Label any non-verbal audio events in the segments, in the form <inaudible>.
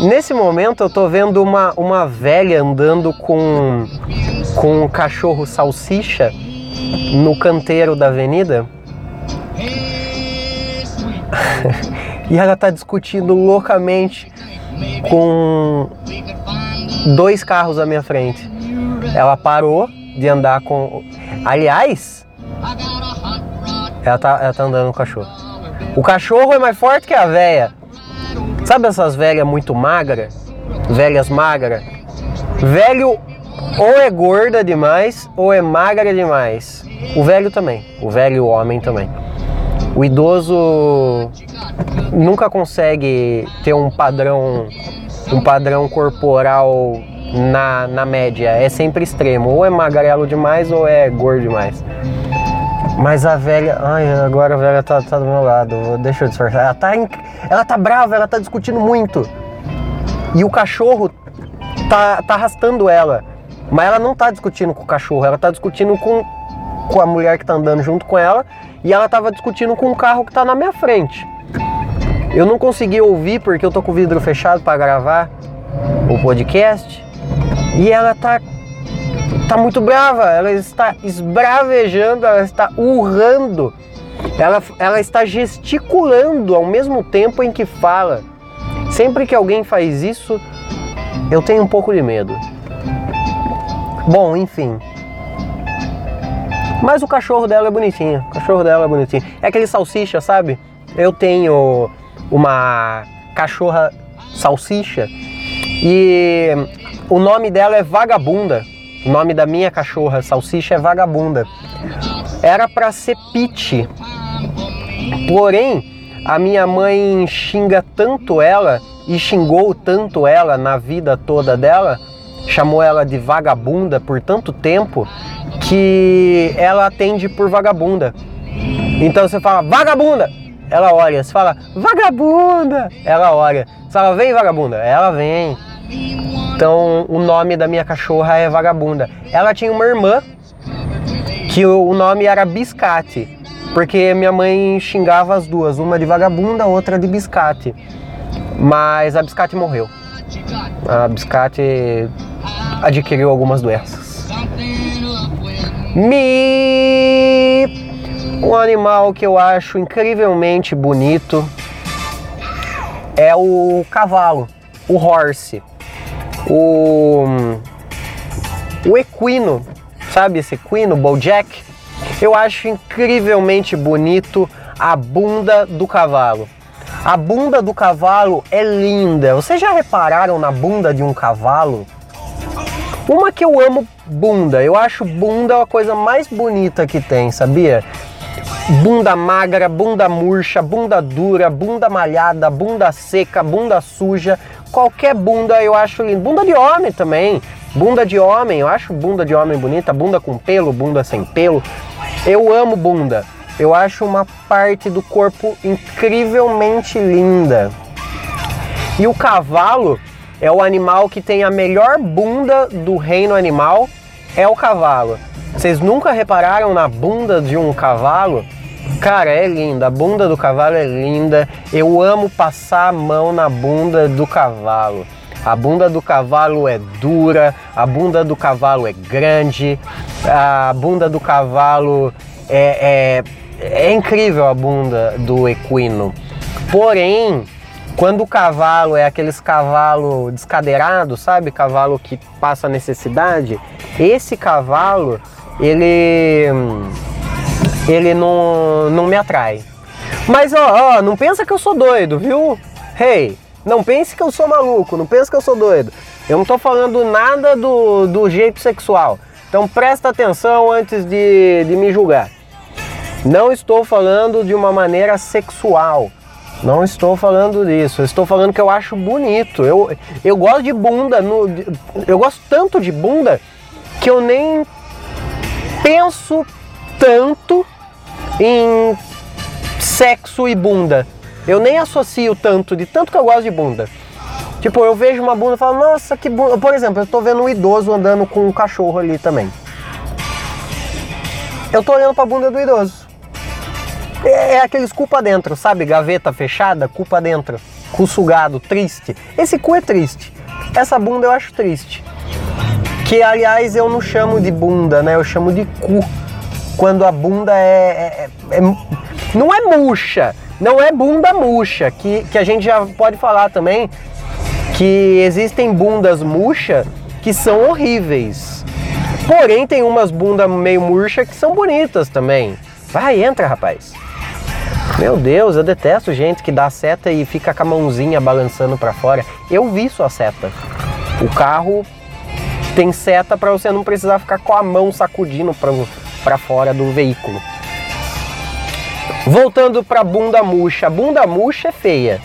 Nesse momento eu tô vendo uma, uma velha andando com, com um cachorro salsicha no canteiro da avenida. <laughs> e ela tá discutindo loucamente com dois carros à minha frente. Ela parou de andar com. Aliás, ela tá, ela tá andando com o cachorro. O cachorro é mais forte que a véia. Sabe essas velhas muito magras? Velhas magras? Velho ou é gorda demais ou é magra demais. O velho também. O velho homem também. O idoso nunca consegue ter um padrão um padrão corporal na, na média. É sempre extremo. Ou é magrelo demais ou é gordo demais. Mas a velha. Ai, agora a velha tá, tá do meu lado. Deixa eu disfarçar. Ela tá, ela tá brava, ela tá discutindo muito. E o cachorro tá, tá arrastando ela. Mas ela não tá discutindo com o cachorro, ela tá discutindo com, com a mulher que tá andando junto com ela. E ela tava discutindo com o carro que tá na minha frente. Eu não consegui ouvir porque eu tô com o vidro fechado para gravar o podcast. E ela tá tá muito brava, ela está esbravejando, ela está urrando. Ela, ela está gesticulando ao mesmo tempo em que fala. Sempre que alguém faz isso, eu tenho um pouco de medo. Bom, enfim. Mas o cachorro dela é bonitinho. O cachorro dela é bonitinho. É aquele salsicha, sabe? Eu tenho uma cachorra salsicha e o nome dela é Vagabunda. O nome da minha cachorra salsicha é Vagabunda. Era para ser Pete. Porém, a minha mãe xinga tanto ela e xingou tanto ela na vida toda dela, chamou ela de vagabunda por tanto tempo que ela atende por vagabunda. Então você fala vagabunda, ela olha. Você fala, vagabunda! Ela olha. Você fala, vem vagabunda. Ela vem. Então o nome da minha cachorra é vagabunda. Ela tinha uma irmã que o nome era Biscate. Porque minha mãe xingava as duas, uma de vagabunda, outra de biscate. Mas a biscate morreu. A biscate adquiriu algumas doenças. Me um animal que eu acho incrivelmente bonito é o cavalo, o horse, o, o equino, sabe esse equino, Bojack? Eu acho incrivelmente bonito a bunda do cavalo. A bunda do cavalo é linda. Vocês já repararam na bunda de um cavalo? Uma que eu amo bunda. Eu acho bunda a coisa mais bonita que tem, sabia? Bunda magra, bunda murcha, bunda dura, bunda malhada, bunda seca, bunda suja. Qualquer bunda eu acho lindo. Bunda de homem também. Bunda de homem, eu acho bunda de homem bonita. Bunda com pelo, bunda sem pelo. Eu amo bunda. Eu acho uma parte do corpo incrivelmente linda. E o cavalo é o animal que tem a melhor bunda do reino animal. É o cavalo. Vocês nunca repararam na bunda de um cavalo? Cara, é linda. A bunda do cavalo é linda. Eu amo passar a mão na bunda do cavalo. A bunda do cavalo é dura, a bunda do cavalo é grande, a bunda do cavalo é, é, é incrível a bunda do equino. Porém, quando o cavalo é aqueles cavalo descadeirado, sabe? Cavalo que passa necessidade, esse cavalo ele ele não, não me atrai. Mas ó, ó, não pensa que eu sou doido, viu? Hey, não pense que eu sou maluco, não pense que eu sou doido. Eu não tô falando nada do, do jeito sexual. Então presta atenção antes de, de me julgar. Não estou falando de uma maneira sexual. Não estou falando disso. Eu estou falando que eu acho bonito. Eu, eu gosto de bunda. No, eu gosto tanto de bunda que eu nem penso tanto em sexo e bunda. Eu nem associo tanto, de tanto que eu gosto de bunda. Tipo, eu vejo uma bunda e falo, nossa, que bunda. Por exemplo, eu tô vendo um idoso andando com um cachorro ali também. Eu tô olhando pra bunda do idoso. É, é aqueles culpa dentro, sabe? Gaveta fechada, culpa dentro. Cu sugado, triste. Esse cu é triste. Essa bunda eu acho triste. Que aliás eu não chamo de bunda, né? Eu chamo de cu. Quando a bunda é, é, é, é não é murcha, não é bunda murcha, que, que a gente já pode falar também que existem bundas murcha que são horríveis. Porém, tem umas bundas meio murcha que são bonitas também. Vai, entra, rapaz. Meu Deus, eu detesto gente que dá seta e fica com a mãozinha balançando para fora. Eu vi sua seta. O carro tem seta para você não precisar ficar com a mão sacudindo para fora do veículo. Voltando para bunda murcha. Bunda murcha é feia.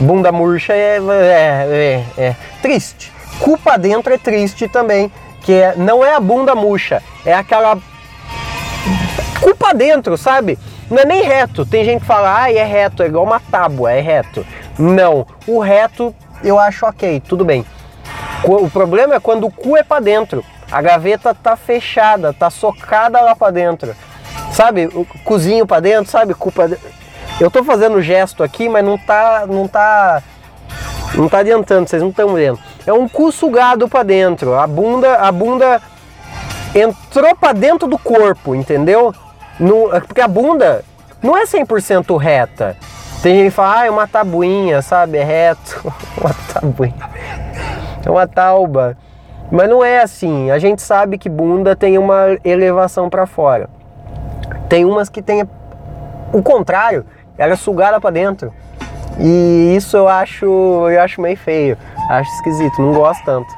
Bunda murcha é, é, é, é triste. Culpa dentro é triste também. Que é, não é a bunda murcha, é aquela culpa dentro, sabe? Não é nem reto. Tem gente que fala, ah, é reto, é igual uma tábua, é reto. Não, o reto eu acho ok, tudo bem. O problema é quando o cu é para dentro. A gaveta tá fechada, tá socada lá para dentro. Sabe? O cozinho para dentro, sabe? Cu pra dentro. Eu tô fazendo gesto aqui, mas não tá, não tá, não tá adiantando. Vocês não estão vendo. É um cu sugado para dentro. A bunda, a bunda entrou para dentro do corpo, entendeu? No, porque a bunda não é 100% reta. Tem gente que fala, ah, é uma tabuinha, sabe? É reto. <laughs> uma tabuinha. É uma tauba. Mas não é assim. A gente sabe que bunda tem uma elevação para fora. Tem umas que tem o contrário, ela é sugada para dentro. E isso eu acho, eu acho meio feio, acho esquisito, não gosto tanto.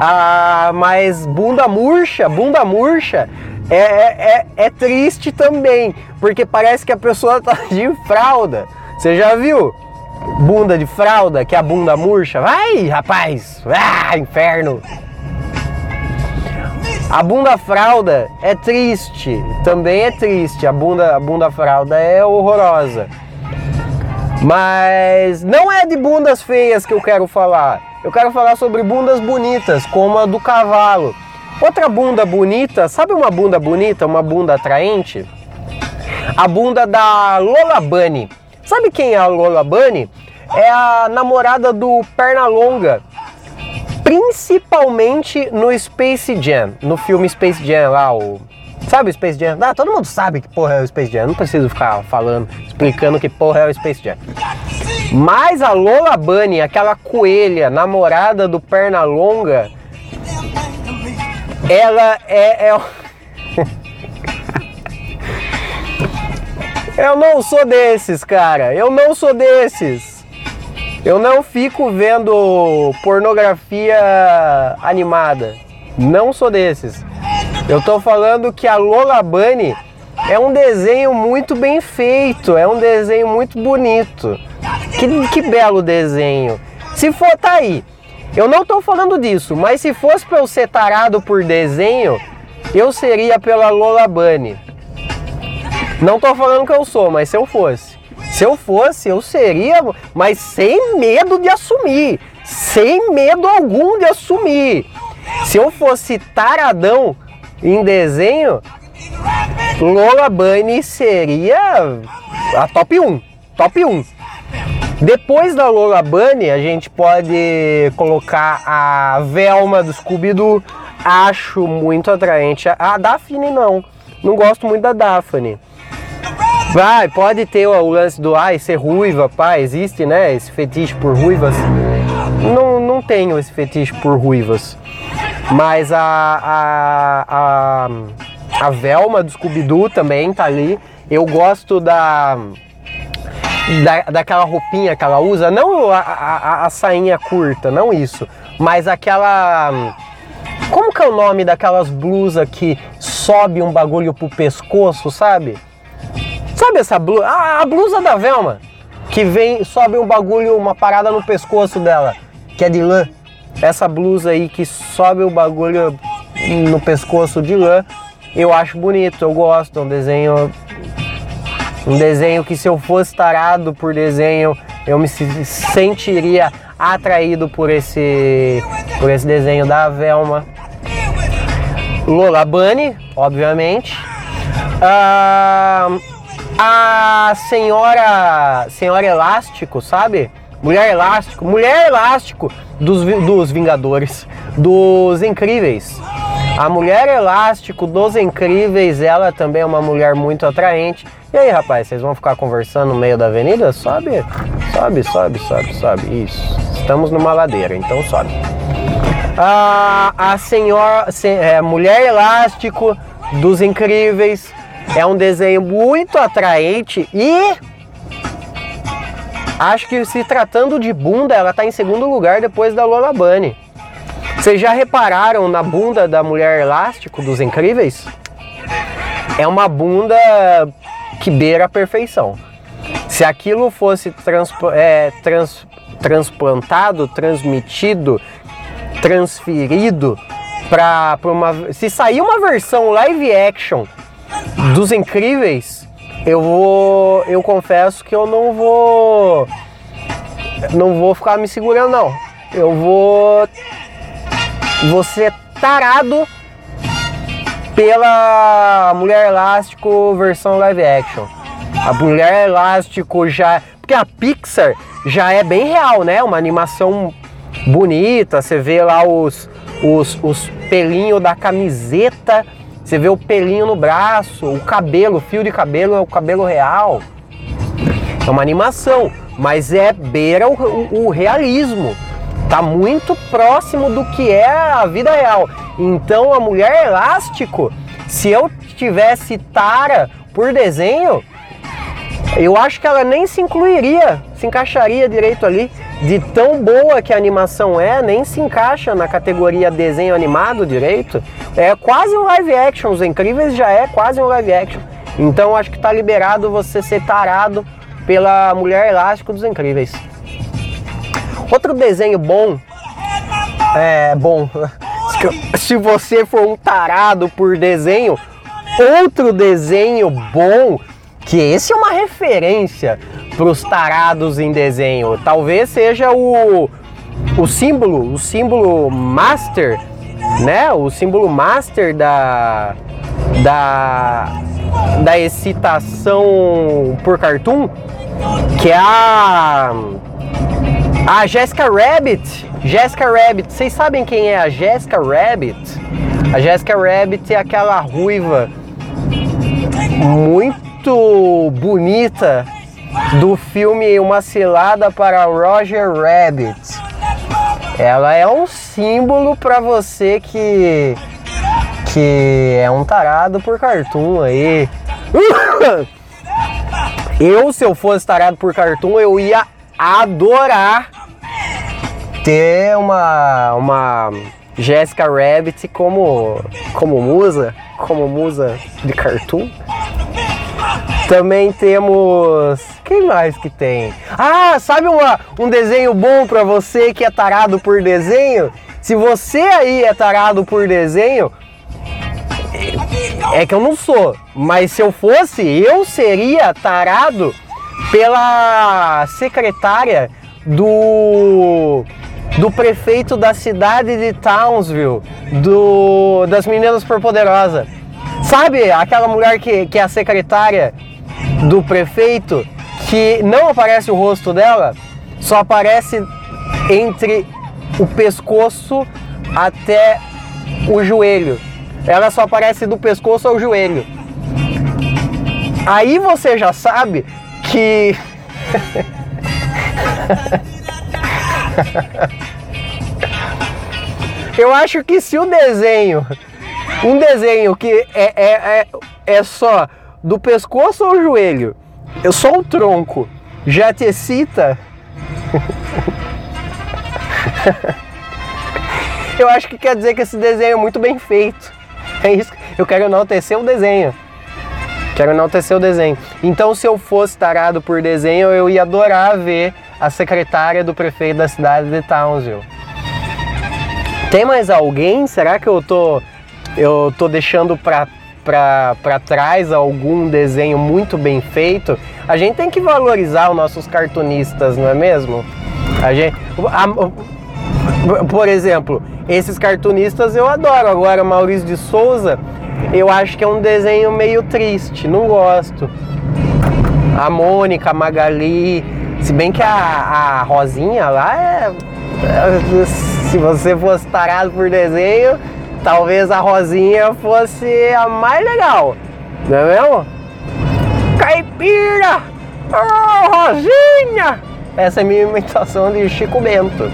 Ah, mas bunda murcha, bunda murcha é, é, é, é triste também, porque parece que a pessoa tá de fralda. Você já viu? Bunda de fralda, que é a bunda murcha. Vai, rapaz! Ah, inferno! A bunda fralda é triste, também é triste. A bunda, a bunda fralda é horrorosa. Mas não é de bundas feias que eu quero falar. Eu quero falar sobre bundas bonitas, como a do cavalo. Outra bunda bonita, sabe uma bunda bonita, uma bunda atraente? A bunda da Lola Bunny. Sabe quem é a Lola Bunny? É a namorada do Pernalonga, principalmente no Space Jam, no filme Space Jam lá, o Sabe o Space Jam? Ah, todo mundo sabe que porra é o Space Jam. Não preciso ficar falando, explicando que porra é o Space Jam. Mas a Lola Bunny, aquela coelha, namorada do Pernalonga, ela é, é... <laughs> Eu não sou desses, cara. Eu não sou desses. Eu não fico vendo pornografia animada. Não sou desses. Eu tô falando que a Lola Bunny é um desenho muito bem feito, é um desenho muito bonito. Que, que belo desenho. Se for, tá aí. Eu não tô falando disso, mas se fosse pra eu ser tarado por desenho, eu seria pela Lola Bunny. Não tô falando que eu sou, mas se eu fosse. Se eu fosse, eu seria, mas sem medo de assumir, sem medo algum de assumir. Se eu fosse taradão em desenho, Lola Bunny seria a top 1, top 1. Depois da Lola Bunny, a gente pode colocar a Velma do Scooby-Doo. Acho muito atraente. A Daphne não. Não gosto muito da Daphne. Vai, pode ter o lance do ai ser ruiva, pá, existe, né? Esse fetiche por ruivas. Não, não tenho esse fetiche por ruivas. Mas a, a, a, a Velma do Scooby-Doo também tá ali. Eu gosto da, da, daquela roupinha que ela usa, não a, a, a sainha curta, não isso, mas aquela. Como que é o nome daquelas blusas que sobe um bagulho pro pescoço, sabe? Sabe essa blusa? A blusa da Velma. Que vem, sobe um bagulho, uma parada no pescoço dela, que é de lã. Essa blusa aí que sobe o bagulho no pescoço de lã, eu acho bonito, eu gosto. É um desenho. Um desenho que se eu fosse tarado por desenho, eu me sentiria atraído por esse, por esse desenho da Velma. Lola Bunny, obviamente. Ah, A senhora. Senhora Elástico, sabe? Mulher Elástico. Mulher Elástico dos, dos Vingadores. Dos Incríveis. A Mulher Elástico dos Incríveis, ela também é uma mulher muito atraente. E aí, rapaz, vocês vão ficar conversando no meio da avenida? Sobe, sobe, sobe, sobe, sobe. Isso. Estamos numa ladeira, então sobe. A, a senhora, é, Mulher Elástico dos Incríveis é um desenho muito atraente e acho que se tratando de bunda, ela está em segundo lugar depois da Lola Bunny. Vocês já repararam na bunda da Mulher Elástico dos Incríveis? É uma bunda que beira a perfeição. Se aquilo fosse trans, é, trans, transplantado, transmitido, transferido para uma. Se sair uma versão live action dos Incríveis, eu vou. Eu confesso que eu não vou. Não vou ficar me segurando, não. Eu vou. Você tarado pela Mulher Elástico versão live action. A Mulher Elástico já. Porque a Pixar já é bem real, né? Uma animação bonita. Você vê lá os, os, os pelinhos da camiseta. Você vê o pelinho no braço, o cabelo, o fio de cabelo é o cabelo real. É uma animação, mas é beira o, o, o realismo. Tá muito próximo do que é a vida real. Então a mulher elástico, se eu tivesse tara por desenho, eu acho que ela nem se incluiria, se encaixaria direito ali. De tão boa que a animação é, nem se encaixa na categoria desenho animado direito. É quase um live action, os incríveis já é quase um live action. Então acho que tá liberado você ser tarado pela Mulher Elástico dos Incríveis. Outro desenho bom é bom. <laughs> Se você for um tarado por desenho, outro desenho bom que esse é uma referência os tarados em desenho. Talvez seja o, o símbolo, o símbolo master, né? O símbolo master da da da excitação por cartoon, que é a a Jessica Rabbit. Jessica Rabbit. Vocês sabem quem é a Jessica Rabbit? A Jessica Rabbit é aquela ruiva muito muito bonita do filme Uma Cilada para Roger Rabbit. Ela é um símbolo para você que que é um tarado por cartoon aí. <laughs> Eu, se eu fosse tarado por cartoon, eu ia adorar ter uma uma Jessica Rabbit como como musa, como musa de cartoon. Também temos. Quem mais que tem? Ah, sabe uma, um desenho bom para você que é tarado por desenho? Se você aí é tarado por desenho, é que eu não sou, mas se eu fosse, eu seria tarado pela secretária do do prefeito da cidade de Townsville, do das meninas superpoderosas. Sabe aquela mulher que, que é a secretária do prefeito que não aparece o rosto dela, só aparece entre o pescoço até o joelho. Ela só aparece do pescoço ao joelho. Aí você já sabe que <laughs> Eu acho que se o desenho, um desenho que é, é, é, é só do pescoço ao joelho, eu sou o tronco, já te excita? <laughs> eu acho que quer dizer que esse desenho é muito bem feito. É isso. Eu quero enaltecer o desenho. Quero enaltecer o desenho. Então, se eu fosse tarado por desenho, eu ia adorar ver a secretária do prefeito da cidade de Townsville. Tem mais alguém? Será que eu tô eu tô deixando para para trás algum desenho muito bem feito, a gente tem que valorizar os nossos cartunistas, não é mesmo? A gente, a, por exemplo, esses cartunistas eu adoro. Agora, Maurício de Souza, eu acho que é um desenho meio triste, não gosto. a Mônica, a Magali. Se bem que a, a Rosinha lá é, é. Se você fosse tarado por desenho, talvez a Rosinha fosse a mais legal. Não é mesmo? Caipira! Oh, Rosinha! Essa é a minha imitação de Chico Bento.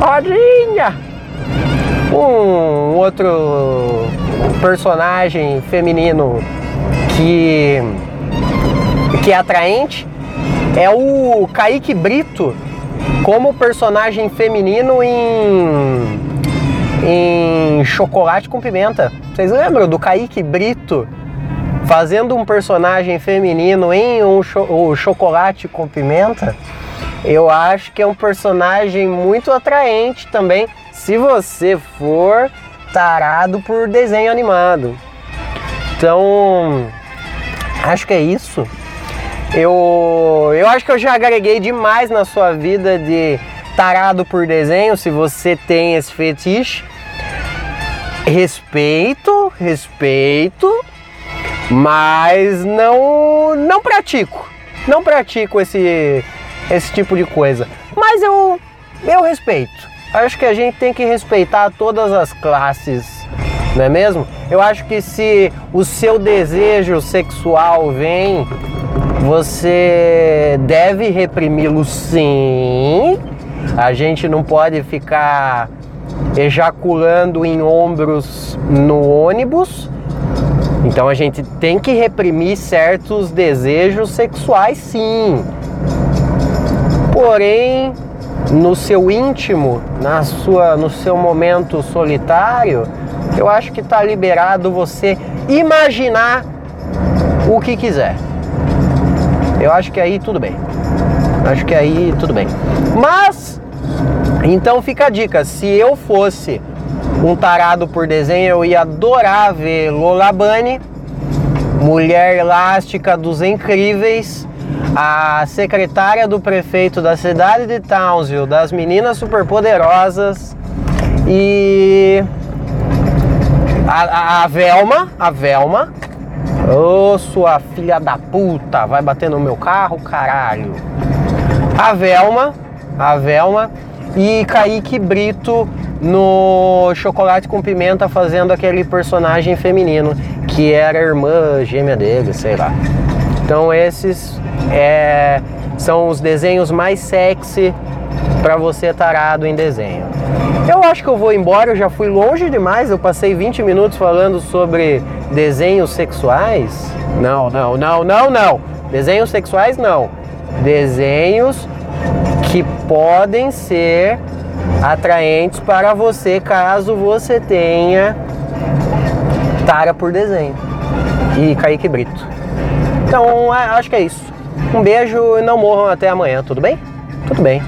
Rosinha! Um outro personagem feminino que, que é atraente é o Kaique Brito como personagem feminino em, em Chocolate com Pimenta. Vocês lembram do Kaique Brito fazendo um personagem feminino em um cho o Chocolate com Pimenta? Eu acho que é um personagem muito atraente também, se você for tarado por desenho animado. Então, acho que é isso. Eu, eu acho que eu já agreguei demais na sua vida de tarado por desenho, se você tem esse fetiche. Respeito, respeito, mas não não pratico. Não pratico esse esse tipo de coisa. Mas eu eu respeito. Acho que a gente tem que respeitar todas as classes não é mesmo? Eu acho que se o seu desejo sexual vem, você deve reprimi-lo sim. A gente não pode ficar ejaculando em ombros no ônibus. Então a gente tem que reprimir certos desejos sexuais sim. Porém, no seu íntimo, na sua, no seu momento solitário, eu acho que está liberado você imaginar o que quiser. Eu acho que aí tudo bem. Acho que aí tudo bem. Mas, então fica a dica: se eu fosse um tarado por desenho, eu ia adorar ver Lola Bunny, Mulher Elástica dos Incríveis, a secretária do prefeito da cidade de Townsville, das Meninas Superpoderosas e a, a, Velma, a Velma. Ô, oh, sua filha da puta, vai bater no meu carro, caralho. A Velma, a Velma e Kaique Brito no Chocolate com Pimenta fazendo aquele personagem feminino que era a irmã gêmea dele, sei lá. Então esses é, são os desenhos mais sexy para você tarado em desenho. Eu acho que eu vou embora, eu já fui longe demais, eu passei 20 minutos falando sobre desenhos sexuais. Não, não, não, não, não. Desenhos sexuais não. Desenhos que podem ser atraentes para você caso você tenha tara por desenho. E Kaique Brito. Então, acho que é isso. Um beijo e não morram até amanhã, tudo bem? Tudo bem.